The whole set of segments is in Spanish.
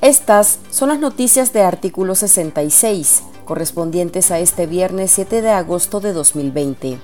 Estas son las noticias de artículo 66, correspondientes a este viernes 7 de agosto de 2020.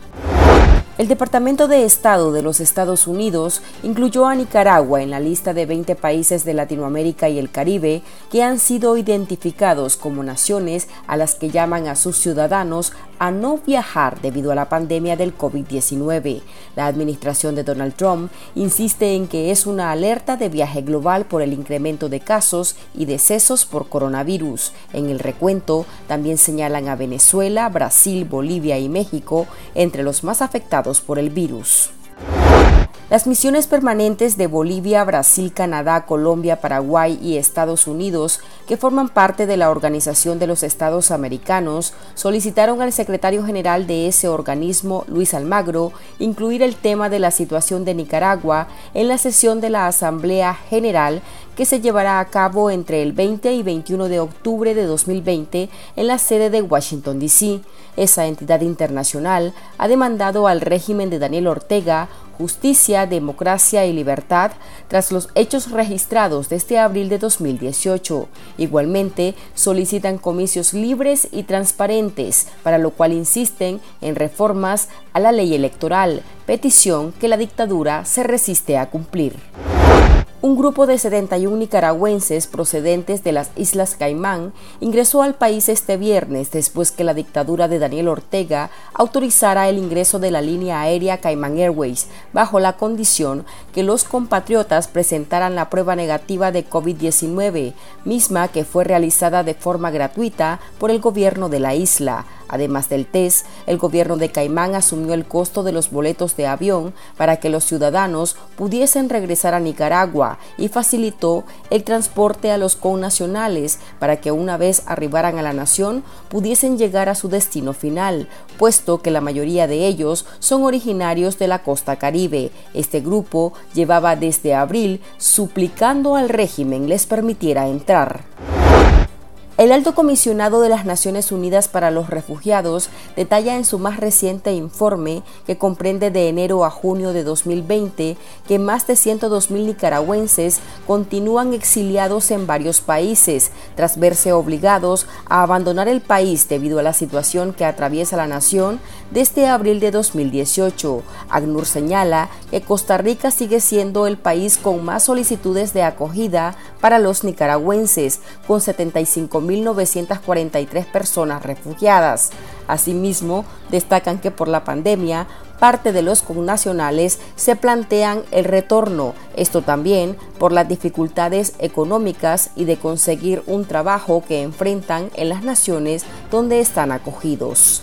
El Departamento de Estado de los Estados Unidos incluyó a Nicaragua en la lista de 20 países de Latinoamérica y el Caribe que han sido identificados como naciones a las que llaman a sus ciudadanos a no viajar debido a la pandemia del COVID-19. La administración de Donald Trump insiste en que es una alerta de viaje global por el incremento de casos y decesos por coronavirus. En el recuento también señalan a Venezuela, Brasil, Bolivia y México entre los más afectados por el virus. Las misiones permanentes de Bolivia, Brasil, Canadá, Colombia, Paraguay y Estados Unidos, que forman parte de la Organización de los Estados Americanos, solicitaron al secretario general de ese organismo, Luis Almagro, incluir el tema de la situación de Nicaragua en la sesión de la Asamblea General que se llevará a cabo entre el 20 y 21 de octubre de 2020 en la sede de Washington, D.C. Esa entidad internacional ha demandado al régimen de Daniel Ortega justicia, democracia y libertad tras los hechos registrados desde abril de 2018. Igualmente, solicitan comicios libres y transparentes, para lo cual insisten en reformas a la ley electoral, petición que la dictadura se resiste a cumplir. Un grupo de 71 nicaragüenses procedentes de las Islas Caimán ingresó al país este viernes después que la dictadura de Daniel Ortega autorizara el ingreso de la línea aérea Caimán Airways bajo la condición que los compatriotas presentaran la prueba negativa de COVID-19, misma que fue realizada de forma gratuita por el gobierno de la isla. Además del test, el gobierno de Caimán asumió el costo de los boletos de avión para que los ciudadanos pudiesen regresar a Nicaragua y facilitó el transporte a los connacionales para que una vez arribaran a la nación pudiesen llegar a su destino final, puesto que la mayoría de ellos son originarios de la costa caribe. Este grupo llevaba desde abril suplicando al régimen les permitiera entrar. El alto comisionado de las Naciones Unidas para los Refugiados detalla en su más reciente informe, que comprende de enero a junio de 2020, que más de 102.000 nicaragüenses continúan exiliados en varios países, tras verse obligados a abandonar el país debido a la situación que atraviesa la nación desde abril de 2018. ACNUR señala que Costa Rica sigue siendo el país con más solicitudes de acogida para los nicaragüenses, con 75 1.943 personas refugiadas. Asimismo, destacan que por la pandemia, parte de los connacionales se plantean el retorno, esto también por las dificultades económicas y de conseguir un trabajo que enfrentan en las naciones donde están acogidos.